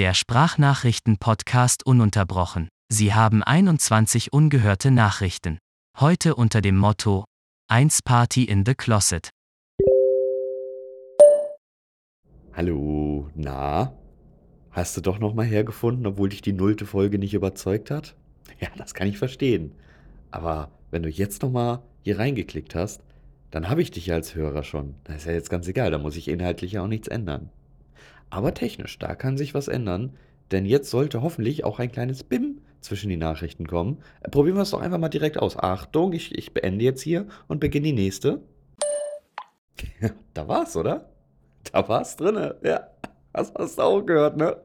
Der Sprachnachrichten-Podcast ununterbrochen. Sie haben 21 ungehörte Nachrichten. Heute unter dem Motto 1 Party in the Closet. Hallo, na? Hast du doch noch mal hergefunden, obwohl dich die nullte Folge nicht überzeugt hat? Ja, das kann ich verstehen. Aber wenn du jetzt noch mal hier reingeklickt hast, dann habe ich dich ja als Hörer schon. Das ist ja jetzt ganz egal, da muss ich inhaltlich ja auch nichts ändern. Aber technisch, da kann sich was ändern, denn jetzt sollte hoffentlich auch ein kleines BIM zwischen die Nachrichten kommen. Äh, probieren wir es doch einfach mal direkt aus. Achtung, ich, ich beende jetzt hier und beginne die nächste. Da war's, oder? Da war's drinne. Ja, das hast du auch gehört, ne?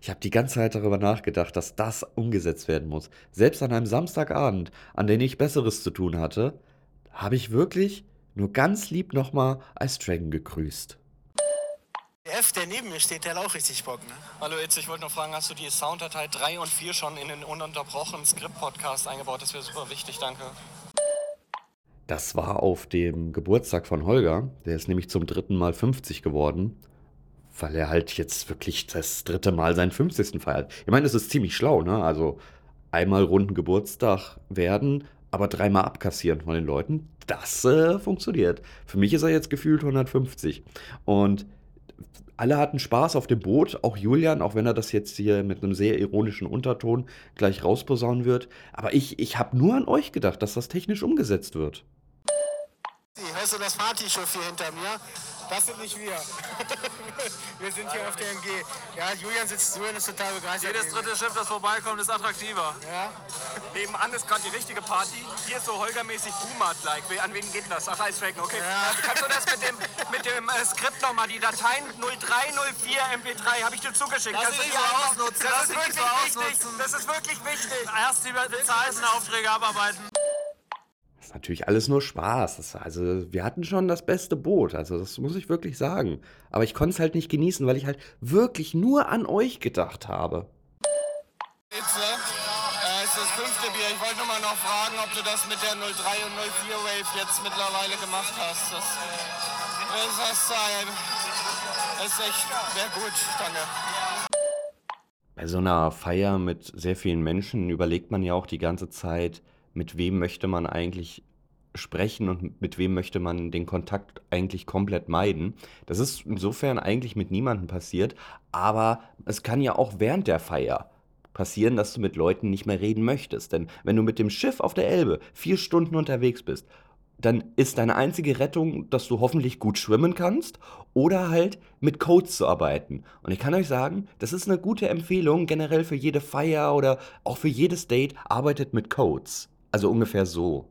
Ich habe die ganze Zeit darüber nachgedacht, dass das umgesetzt werden muss. Selbst an einem Samstagabend, an dem ich Besseres zu tun hatte, habe ich wirklich nur ganz lieb nochmal Ice Dragon gegrüßt. Der F, der neben mir steht, der hat auch richtig Bock, ne? Hallo Itz, ich wollte noch fragen, hast du die Sounddatei 3 und 4 schon in den ununterbrochenen Skript-Podcast eingebaut? Das wäre super wichtig, danke. Das war auf dem Geburtstag von Holger. Der ist nämlich zum dritten Mal 50 geworden, weil er halt jetzt wirklich das dritte Mal seinen 50. feiert. Ich meine, das ist ziemlich schlau, ne? Also einmal runden Geburtstag werden, aber dreimal abkassieren von den Leuten. Das äh, funktioniert. Für mich ist er jetzt gefühlt 150. Und alle hatten Spaß auf dem Boot, auch Julian, auch wenn er das jetzt hier mit einem sehr ironischen Unterton gleich rausposaunen wird. Aber ich, ich habe nur an euch gedacht, dass das technisch umgesetzt wird. Hörst du das Partyschiff hier hinter mir? Das sind nicht wir. wir sind hier auf der MG. Ja, Julian sitzt, Julian ist total begeistert. Jedes dritte Schiff, das vorbeikommt, ist attraktiver. Ja. Nebenan ist gerade die richtige Party. Hier ist so Holgermäßig Boomer-like. An wen geht das? Ach, Dragon, okay. Ja. Kannst du das mit dem, mit dem äh, Skript nochmal, die Dateien 0304 MP3 habe ich dir zugeschickt. Lass Kannst du die so ausnutzen, Das lass ist wirklich so wichtig. Das ist wirklich wichtig. Erst die bezahlten Aufträge abarbeiten. Das ist natürlich alles nur Spaß. Das, also, wir hatten schon das beste Boot. Also, das muss ich wirklich sagen. Aber ich konnte es halt nicht genießen, weil ich halt wirklich nur an euch gedacht habe. Ne? Äh, ist das fünfte Bier. Ich wollte nur mal noch fragen, ob du das mit der 03 und 04 Wave jetzt mittlerweile gemacht hast. Das, das. Das ist echt sehr gut. Danke. Bei so einer Feier mit sehr vielen Menschen überlegt man ja auch die ganze Zeit, mit wem möchte man eigentlich sprechen und mit wem möchte man den Kontakt eigentlich komplett meiden. Das ist insofern eigentlich mit niemandem passiert, aber es kann ja auch während der Feier passieren, dass du mit Leuten nicht mehr reden möchtest. Denn wenn du mit dem Schiff auf der Elbe vier Stunden unterwegs bist, dann ist deine einzige Rettung, dass du hoffentlich gut schwimmen kannst oder halt mit Codes zu arbeiten. Und ich kann euch sagen, das ist eine gute Empfehlung generell für jede Feier oder auch für jedes Date. Arbeitet mit Codes. Also ungefähr so.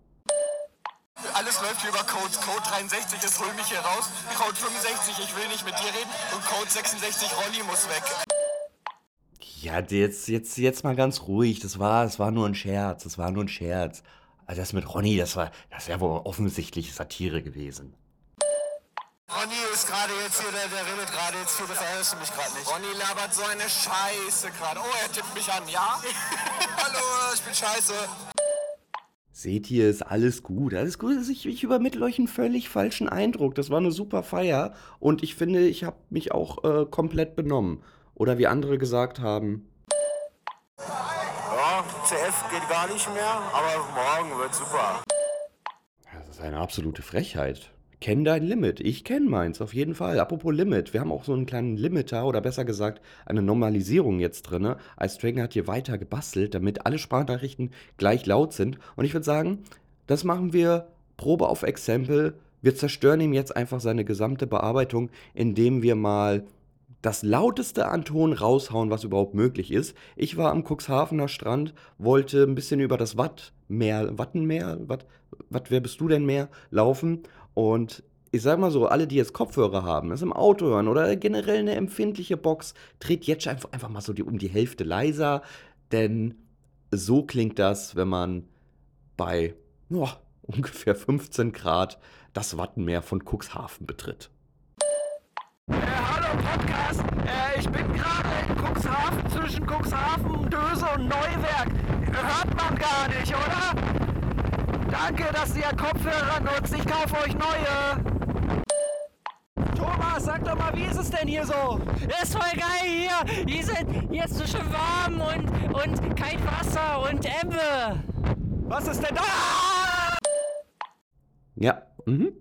Alles läuft hier über Codes. Code 63 ist, hol mich hier raus. Code 65, ich will nicht mit dir reden. Und Code 66, Ronny muss weg. Ja, jetzt, jetzt, jetzt mal ganz ruhig. Das war, das war nur ein Scherz. Das war nur ein Scherz. Also das mit Ronny, das war, das wäre wohl offensichtlich Satire gewesen. Ronny ist gerade jetzt hier, der, der redet gerade jetzt hier, das hörst du mich gerade nicht. Ronny labert so eine Scheiße gerade. Oh, er tippt mich an, ja? Hallo, ich bin scheiße. Seht ihr, ist alles gut. Alles gut. Also Ich, ich übermittle euch einen völlig falschen Eindruck. Das war eine super Feier. Und ich finde, ich habe mich auch äh, komplett benommen. Oder wie andere gesagt haben, Ja, CF geht gar nicht mehr, aber morgen wird super. Das ist eine absolute Frechheit. Kenn dein Limit. Ich kenne meins, auf jeden Fall. Apropos Limit, wir haben auch so einen kleinen Limiter oder besser gesagt eine Normalisierung jetzt drin. Dragon hat hier weiter gebastelt, damit alle Sprachnachrichten gleich laut sind. Und ich würde sagen, das machen wir Probe auf Exempel. Wir zerstören ihm jetzt einfach seine gesamte Bearbeitung, indem wir mal das lauteste an Ton raushauen, was überhaupt möglich ist. Ich war am Cuxhavener Strand, wollte ein bisschen über das Wattmeer, Wattenmeer, Watt, Watt, wer bist du denn mehr, laufen. Und ich sag mal so, alle, die jetzt Kopfhörer haben, es im Auto hören oder generell eine empfindliche Box, dreht jetzt einfach, einfach mal so die, um die Hälfte leiser. Denn so klingt das, wenn man bei ja, ungefähr 15 Grad das Wattenmeer von Cuxhaven betritt. hallo Podcast. Äh, ich bin gerade in Cuxhaven zwischen Cuxhaven, Döse und Neuwerk. Hört man gar nicht, oder? Danke, dass ihr Kopfhörer nutzt. Ich kaufe euch neue. Thomas, sag doch mal, wie ist es denn hier so? Ist voll geil hier. Hier, sind, hier ist so schön warm und, und kein Wasser und Ebbe. Was ist denn da? Ja, mhm.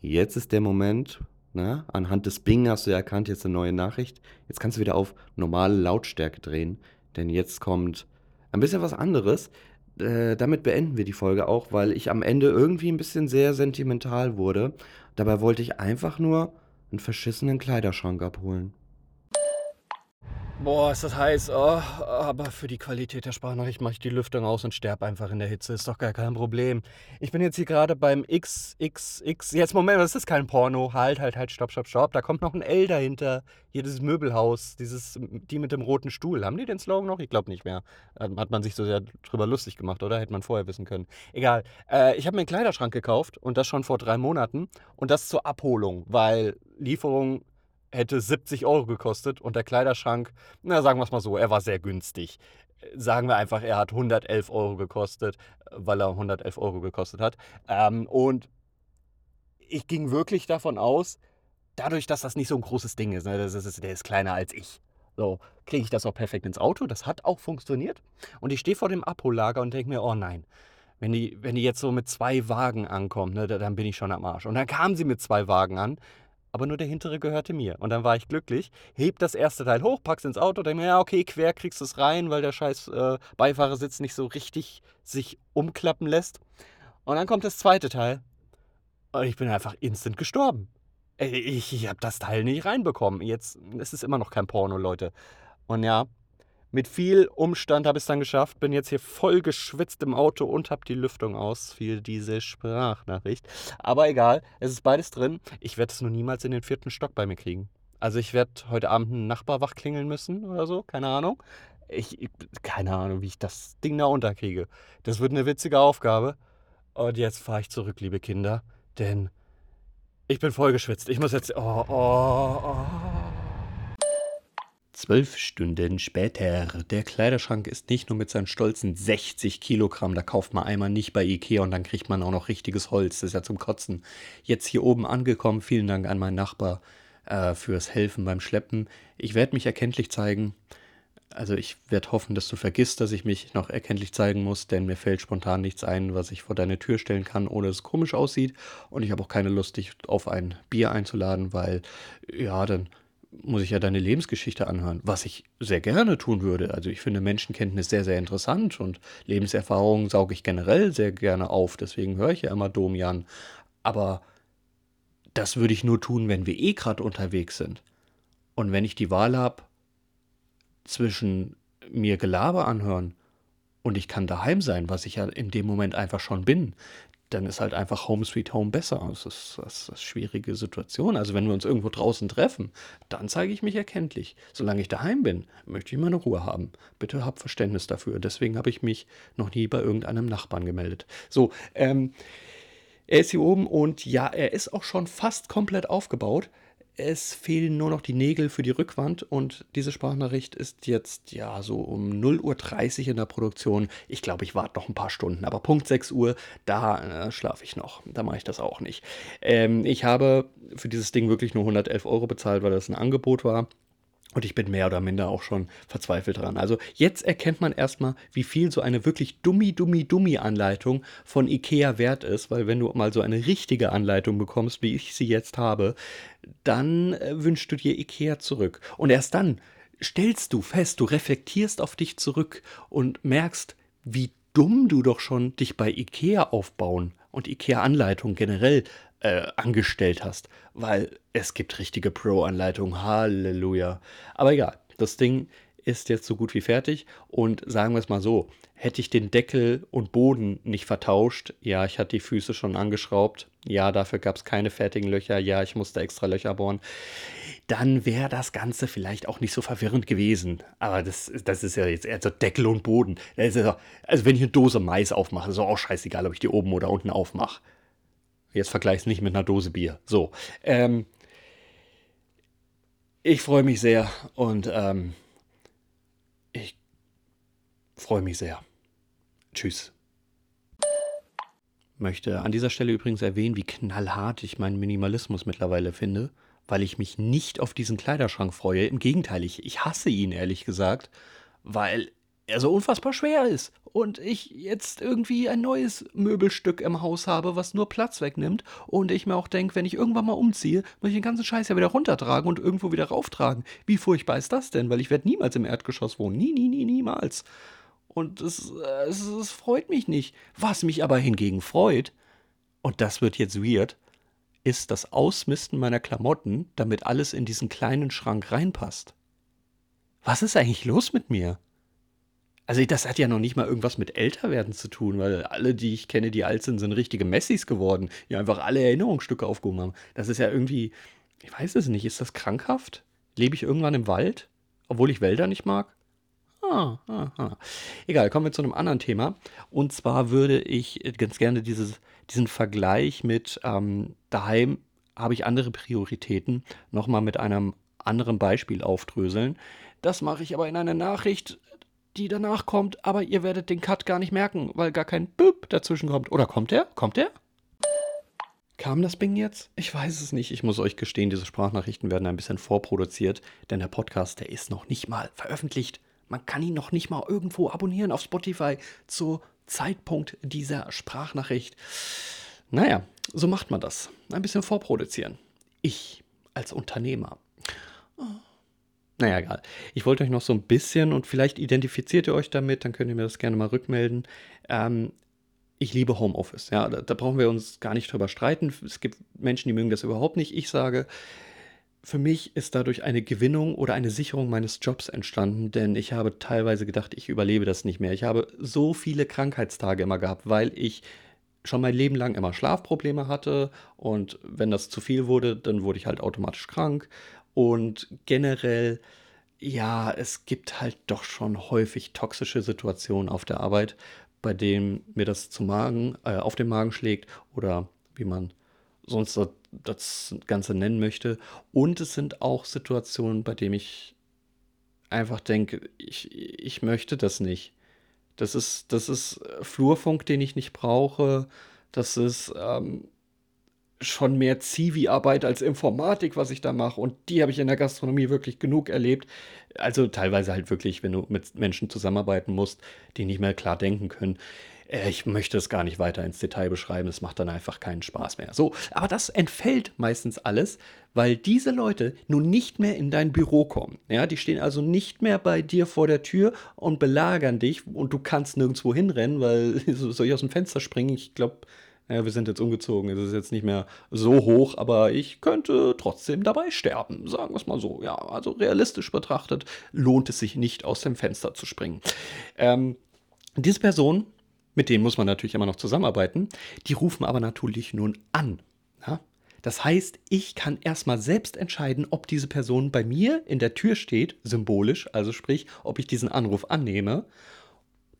Jetzt ist der Moment, na, anhand des Bing hast du ja erkannt, jetzt eine neue Nachricht. Jetzt kannst du wieder auf normale Lautstärke drehen, denn jetzt kommt ein bisschen was anderes. Äh, damit beenden wir die Folge auch, weil ich am Ende irgendwie ein bisschen sehr sentimental wurde. Dabei wollte ich einfach nur einen verschissenen Kleiderschrank abholen. Boah, ist das heiß. Oh, aber für die Qualität der Sprachnachricht mache ich die Lüftung aus und sterbe einfach in der Hitze. Ist doch gar kein Problem. Ich bin jetzt hier gerade beim XXX. Jetzt, Moment, das ist kein Porno. Halt, halt, halt, stopp, stopp, stopp. Da kommt noch ein L dahinter. Hier dieses Möbelhaus, dieses, die mit dem roten Stuhl. Haben die den Slogan noch? Ich glaube nicht mehr. Hat man sich so sehr drüber lustig gemacht, oder? Hätte man vorher wissen können. Egal. Äh, ich habe mir einen Kleiderschrank gekauft und das schon vor drei Monaten. Und das zur Abholung, weil Lieferung hätte 70 Euro gekostet und der Kleiderschrank, na sagen wir es mal so, er war sehr günstig. Sagen wir einfach, er hat 111 Euro gekostet, weil er 111 Euro gekostet hat. Ähm, und ich ging wirklich davon aus, dadurch, dass das nicht so ein großes Ding ist, ne, das ist der ist kleiner als ich. So, kriege ich das auch perfekt ins Auto. Das hat auch funktioniert. Und ich stehe vor dem Abhollager und denke mir, oh nein, wenn die, wenn die jetzt so mit zwei Wagen ankommt, ne, dann bin ich schon am Arsch. Und dann kam sie mit zwei Wagen an aber nur der hintere gehörte mir. Und dann war ich glücklich, heb das erste Teil hoch, pack's ins Auto, denke mir, ja, okay, quer kriegst du es rein, weil der scheiß äh, Beifahrersitz nicht so richtig sich umklappen lässt. Und dann kommt das zweite Teil. Und ich bin einfach instant gestorben. Ich, ich habe das Teil nicht reinbekommen. Jetzt es ist immer noch kein Porno, Leute. Und ja, mit viel Umstand habe ich es dann geschafft, bin jetzt hier voll geschwitzt im Auto und habe die Lüftung aus für diese Sprachnachricht. Aber egal, es ist beides drin. Ich werde es nur niemals in den vierten Stock bei mir kriegen. Also ich werde heute Abend einen Nachbar wach klingeln müssen oder so, keine Ahnung. Ich, keine Ahnung, wie ich das Ding da unterkriege. Das wird eine witzige Aufgabe. Und jetzt fahre ich zurück, liebe Kinder, denn ich bin voll geschwitzt. Ich muss jetzt. Oh, oh, oh. Zwölf Stunden später. Der Kleiderschrank ist nicht nur mit seinen stolzen 60 Kilogramm, da kauft man einmal nicht bei Ikea und dann kriegt man auch noch richtiges Holz. Das ist ja zum Kotzen. Jetzt hier oben angekommen. Vielen Dank an meinen Nachbar äh, fürs Helfen beim Schleppen. Ich werde mich erkenntlich zeigen. Also ich werde hoffen, dass du vergisst, dass ich mich noch erkenntlich zeigen muss, denn mir fällt spontan nichts ein, was ich vor deine Tür stellen kann, ohne dass es komisch aussieht. Und ich habe auch keine Lust, dich auf ein Bier einzuladen, weil ja, dann muss ich ja deine Lebensgeschichte anhören, was ich sehr gerne tun würde. Also ich finde Menschenkenntnis sehr, sehr interessant und Lebenserfahrung sauge ich generell sehr gerne auf. Deswegen höre ich ja immer Domian. Aber das würde ich nur tun, wenn wir eh gerade unterwegs sind. Und wenn ich die Wahl habe zwischen mir Gelaber anhören und ich kann daheim sein, was ich ja in dem Moment einfach schon bin, dann ist halt einfach Home Sweet Home besser. Das ist, das ist eine schwierige Situation. Also wenn wir uns irgendwo draußen treffen, dann zeige ich mich erkenntlich. Solange ich daheim bin, möchte ich meine Ruhe haben. Bitte hab Verständnis dafür. Deswegen habe ich mich noch nie bei irgendeinem Nachbarn gemeldet. So, ähm, er ist hier oben und ja, er ist auch schon fast komplett aufgebaut. Es fehlen nur noch die Nägel für die Rückwand und diese Sprachnachricht ist jetzt ja so um 0.30 Uhr in der Produktion. Ich glaube, ich warte noch ein paar Stunden, aber Punkt 6 Uhr, da äh, schlafe ich noch. Da mache ich das auch nicht. Ähm, ich habe für dieses Ding wirklich nur 111 Euro bezahlt, weil das ein Angebot war. Und ich bin mehr oder minder auch schon verzweifelt dran. Also jetzt erkennt man erstmal, wie viel so eine wirklich dummi, dummi, dummi Anleitung von IKEA wert ist, weil wenn du mal so eine richtige Anleitung bekommst, wie ich sie jetzt habe, dann äh, wünschst du dir IKEA zurück. Und erst dann stellst du fest, du reflektierst auf dich zurück und merkst, wie dumm du doch schon dich bei IKEA aufbauen und IKEA-Anleitung generell äh, angestellt hast, weil es gibt richtige Pro-Anleitungen. Halleluja. Aber egal, das Ding ist jetzt so gut wie fertig und sagen wir es mal so, hätte ich den Deckel und Boden nicht vertauscht, ja, ich hatte die Füße schon angeschraubt, ja, dafür gab es keine fertigen Löcher, ja, ich musste extra Löcher bohren, dann wäre das Ganze vielleicht auch nicht so verwirrend gewesen. Aber das, das ist ja jetzt eher so Deckel und Boden. Ja, also wenn ich eine Dose Mais aufmache, ist auch scheißegal, ob ich die oben oder unten aufmache. Jetzt vergleich's nicht mit einer Dose Bier. So. Ähm, ich freue mich sehr und ähm, ich freue mich sehr. Tschüss. Möchte an dieser Stelle übrigens erwähnen, wie knallhart ich meinen Minimalismus mittlerweile finde, weil ich mich nicht auf diesen Kleiderschrank freue. Im Gegenteil, ich, ich hasse ihn, ehrlich gesagt, weil er so unfassbar schwer ist und ich jetzt irgendwie ein neues Möbelstück im Haus habe, was nur Platz wegnimmt und ich mir auch denke, wenn ich irgendwann mal umziehe, muss ich den ganzen Scheiß ja wieder runtertragen und irgendwo wieder rauftragen. Wie furchtbar ist das denn? Weil ich werde niemals im Erdgeschoss wohnen. Nie, nie, nie, niemals. Und es, es, es freut mich nicht. Was mich aber hingegen freut, und das wird jetzt weird, ist das Ausmisten meiner Klamotten, damit alles in diesen kleinen Schrank reinpasst. Was ist eigentlich los mit mir? Also das hat ja noch nicht mal irgendwas mit Älterwerden zu tun, weil alle, die ich kenne, die alt sind, sind richtige Messis geworden, die einfach alle Erinnerungsstücke aufgehoben haben. Das ist ja irgendwie, ich weiß es nicht, ist das krankhaft? Lebe ich irgendwann im Wald, obwohl ich Wälder nicht mag? Ah, ah, ah. Egal, kommen wir zu einem anderen Thema. Und zwar würde ich ganz gerne dieses, diesen Vergleich mit ähm, daheim habe ich andere Prioritäten nochmal mit einem anderen Beispiel aufdröseln. Das mache ich aber in einer Nachricht, die danach kommt, aber ihr werdet den Cut gar nicht merken, weil gar kein Büb dazwischen kommt. Oder kommt der? Kommt der? Kam das Bing jetzt? Ich weiß es nicht. Ich muss euch gestehen, diese Sprachnachrichten werden ein bisschen vorproduziert, denn der Podcast, der ist noch nicht mal veröffentlicht. Man kann ihn noch nicht mal irgendwo abonnieren auf Spotify zu Zeitpunkt dieser Sprachnachricht. Naja, so macht man das. Ein bisschen vorproduzieren. Ich als Unternehmer. Naja, egal. Ich wollte euch noch so ein bisschen und vielleicht identifiziert ihr euch damit, dann könnt ihr mir das gerne mal rückmelden. Ähm, ich liebe Homeoffice. Ja, da, da, brauchen wir uns gar nicht drüber streiten. Es gibt Menschen, die mögen das überhaupt nicht. Ich sage, für mich ist dadurch eine Gewinnung oder eine Sicherung meines Jobs entstanden, denn ich habe teilweise gedacht, ich überlebe das nicht mehr. Ich habe so viele Krankheitstage immer gehabt, weil ich schon mein Leben lang immer Schlafprobleme hatte und wenn das zu viel wurde, dann wurde ich halt automatisch krank und generell ja, es gibt halt doch schon häufig toxische Situationen auf der Arbeit, bei denen mir das zu Magen, äh, auf den Magen schlägt oder wie man sonst das Ganze nennen möchte. Und es sind auch Situationen, bei denen ich einfach denke, ich, ich möchte das nicht. Das ist, das ist Flurfunk, den ich nicht brauche. Das ist ähm, schon mehr Zivi-Arbeit als Informatik, was ich da mache. Und die habe ich in der Gastronomie wirklich genug erlebt. Also teilweise halt wirklich, wenn du mit Menschen zusammenarbeiten musst, die nicht mehr klar denken können. Äh, ich möchte es gar nicht weiter ins Detail beschreiben, es macht dann einfach keinen Spaß mehr. So, aber das entfällt meistens alles, weil diese Leute nun nicht mehr in dein Büro kommen. Ja, die stehen also nicht mehr bei dir vor der Tür und belagern dich und du kannst nirgendwo hinrennen, weil soll ich aus dem Fenster springen? Ich glaube, ja, wir sind jetzt umgezogen, es ist jetzt nicht mehr so hoch, aber ich könnte trotzdem dabei sterben, sagen wir es mal so. Ja, also realistisch betrachtet lohnt es sich nicht, aus dem Fenster zu springen. Ähm, diese Person mit denen muss man natürlich immer noch zusammenarbeiten. Die rufen aber natürlich nun an. Ja? Das heißt, ich kann erstmal selbst entscheiden, ob diese Person bei mir in der Tür steht, symbolisch, also sprich, ob ich diesen Anruf annehme,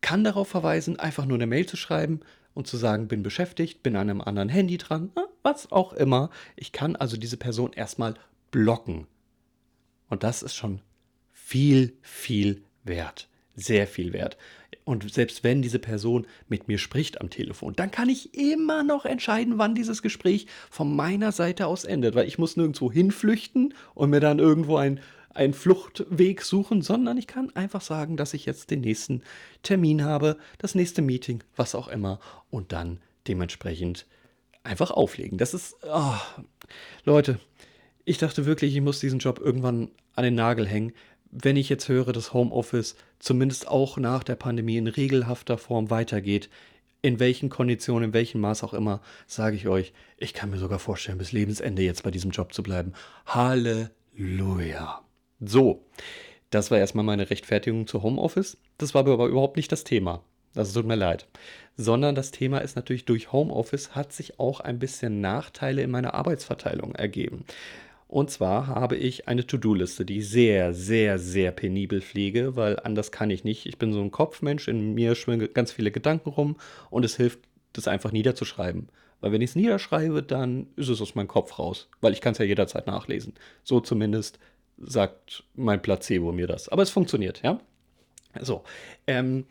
kann darauf verweisen, einfach nur eine Mail zu schreiben und zu sagen, bin beschäftigt, bin an einem anderen Handy dran, was auch immer. Ich kann also diese Person erstmal blocken. Und das ist schon viel, viel wert. Sehr viel wert. Und selbst wenn diese Person mit mir spricht am Telefon, dann kann ich immer noch entscheiden, wann dieses Gespräch von meiner Seite aus endet, weil ich muss nirgendwo hinflüchten und mir dann irgendwo ein, einen Fluchtweg suchen, sondern ich kann einfach sagen, dass ich jetzt den nächsten Termin habe, das nächste Meeting, was auch immer, und dann dementsprechend einfach auflegen. Das ist, oh, Leute, ich dachte wirklich, ich muss diesen Job irgendwann an den Nagel hängen, wenn ich jetzt höre, dass Homeoffice zumindest auch nach der Pandemie in regelhafter Form weitergeht, in welchen Konditionen, in welchem Maß auch immer, sage ich euch, ich kann mir sogar vorstellen, bis Lebensende jetzt bei diesem Job zu bleiben. Halleluja. So, das war erstmal meine Rechtfertigung zu Homeoffice. Das war aber überhaupt nicht das Thema. Das tut mir leid. Sondern das Thema ist natürlich, durch Homeoffice hat sich auch ein bisschen Nachteile in meiner Arbeitsverteilung ergeben. Und zwar habe ich eine To-Do-Liste, die ich sehr, sehr, sehr penibel pflege, weil anders kann ich nicht. Ich bin so ein Kopfmensch, in mir schwimmen ganz viele Gedanken rum und es hilft, das einfach niederzuschreiben. Weil wenn ich es niederschreibe, dann ist es aus meinem Kopf raus, weil ich kann es ja jederzeit nachlesen. So zumindest sagt mein Placebo mir das. Aber es funktioniert, ja? So. Ähm,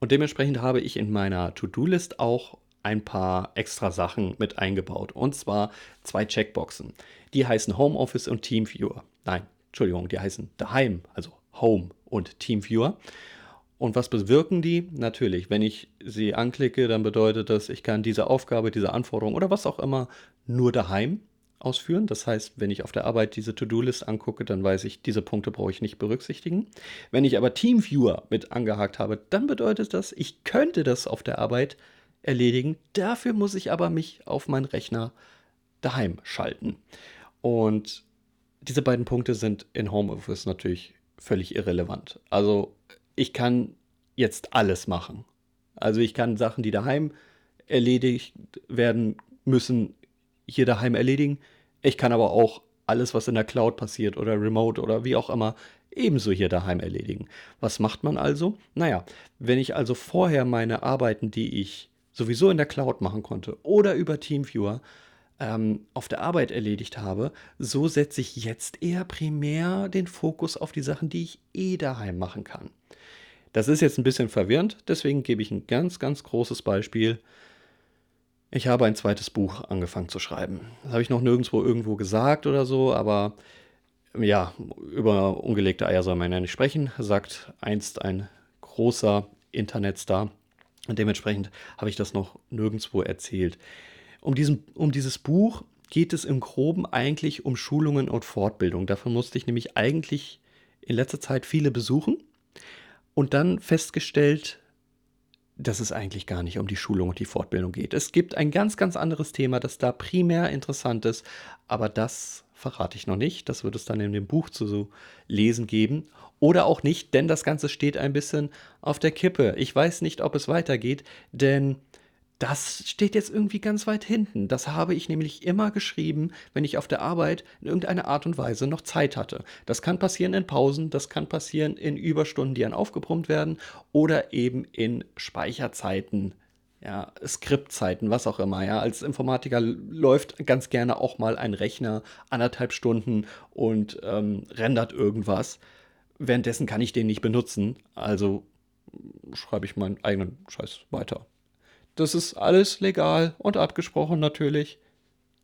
und dementsprechend habe ich in meiner To-Do-List auch ein paar extra Sachen mit eingebaut. Und zwar zwei Checkboxen. Die heißen Homeoffice und Teamviewer. Nein, Entschuldigung, die heißen Daheim, also Home und Teamviewer. Und was bewirken die? Natürlich, wenn ich sie anklicke, dann bedeutet das, ich kann diese Aufgabe, diese Anforderung oder was auch immer nur daheim ausführen. Das heißt, wenn ich auf der Arbeit diese To-Do-List angucke, dann weiß ich, diese Punkte brauche ich nicht berücksichtigen. Wenn ich aber Teamviewer mit angehakt habe, dann bedeutet das, ich könnte das auf der Arbeit erledigen. Dafür muss ich aber mich auf meinen Rechner daheim schalten. Und diese beiden Punkte sind in Homeoffice natürlich völlig irrelevant. Also ich kann jetzt alles machen. Also ich kann Sachen, die daheim erledigt werden müssen, hier daheim erledigen. Ich kann aber auch alles, was in der Cloud passiert oder remote oder wie auch immer, ebenso hier daheim erledigen. Was macht man also? Naja, wenn ich also vorher meine Arbeiten, die ich sowieso in der Cloud machen konnte oder über Teamviewer ähm, auf der Arbeit erledigt habe, so setze ich jetzt eher primär den Fokus auf die Sachen, die ich eh daheim machen kann. Das ist jetzt ein bisschen verwirrend, deswegen gebe ich ein ganz, ganz großes Beispiel. Ich habe ein zweites Buch angefangen zu schreiben. Das habe ich noch nirgendwo irgendwo gesagt oder so, aber ja, über ungelegte Eier soll man ja nicht sprechen, sagt einst ein großer Internetstar. Und dementsprechend habe ich das noch nirgendwo erzählt. Um, diesen, um dieses Buch geht es im Groben eigentlich um Schulungen und Fortbildung. Davon musste ich nämlich eigentlich in letzter Zeit viele besuchen und dann festgestellt, dass es eigentlich gar nicht um die Schulung und die Fortbildung geht. Es gibt ein ganz, ganz anderes Thema, das da primär interessant ist, aber das verrate ich noch nicht. Das wird es dann in dem Buch zu lesen geben. Oder auch nicht, denn das Ganze steht ein bisschen auf der Kippe. Ich weiß nicht, ob es weitergeht, denn das steht jetzt irgendwie ganz weit hinten. Das habe ich nämlich immer geschrieben, wenn ich auf der Arbeit in irgendeiner Art und Weise noch Zeit hatte. Das kann passieren in Pausen, das kann passieren in Überstunden, die dann aufgebrummt werden oder eben in Speicherzeiten, ja, Skriptzeiten, was auch immer. Ja, als Informatiker läuft ganz gerne auch mal ein Rechner anderthalb Stunden und ähm, rendert irgendwas. Währenddessen kann ich den nicht benutzen, also schreibe ich meinen eigenen Scheiß weiter. Das ist alles legal und abgesprochen natürlich.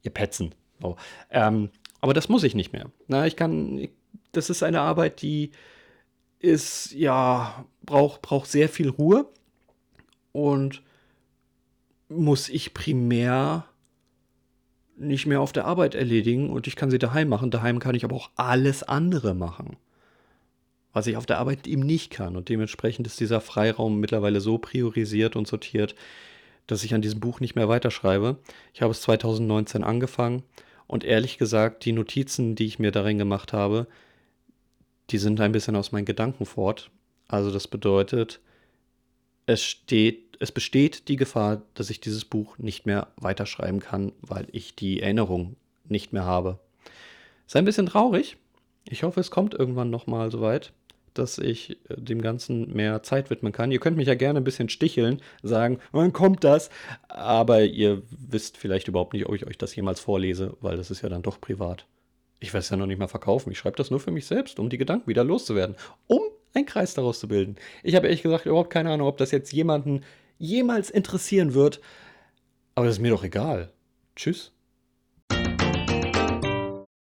Ihr Petzen. Oh. Ähm, aber das muss ich nicht mehr. Na, ich kann, das ist eine Arbeit, die ist, ja, braucht, braucht sehr viel Ruhe und muss ich primär nicht mehr auf der Arbeit erledigen und ich kann sie daheim machen. Daheim kann ich aber auch alles andere machen, was ich auf der Arbeit eben nicht kann. Und dementsprechend ist dieser Freiraum mittlerweile so priorisiert und sortiert, dass ich an diesem Buch nicht mehr weiterschreibe. Ich habe es 2019 angefangen und ehrlich gesagt, die Notizen, die ich mir darin gemacht habe, die sind ein bisschen aus meinen Gedanken fort. Also das bedeutet, es steht, es besteht die Gefahr, dass ich dieses Buch nicht mehr weiterschreiben kann, weil ich die Erinnerung nicht mehr habe. Ist ein bisschen traurig. Ich hoffe, es kommt irgendwann nochmal soweit dass ich äh, dem Ganzen mehr Zeit widmen kann. Ihr könnt mich ja gerne ein bisschen sticheln, sagen, wann kommt das? Aber ihr wisst vielleicht überhaupt nicht, ob ich euch das jemals vorlese, weil das ist ja dann doch privat. Ich werde es ja noch nicht mal verkaufen. Ich schreibe das nur für mich selbst, um die Gedanken wieder loszuwerden, um einen Kreis daraus zu bilden. Ich habe ehrlich gesagt überhaupt keine Ahnung, ob das jetzt jemanden jemals interessieren wird. Aber das ist mir doch egal. Tschüss.